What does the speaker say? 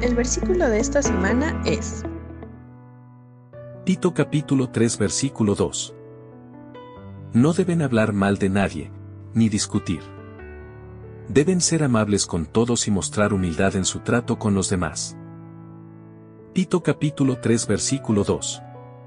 El versículo de esta semana es Tito capítulo 3 versículo 2. No deben hablar mal de nadie, ni discutir. Deben ser amables con todos y mostrar humildad en su trato con los demás. Tito capítulo 3 versículo 2.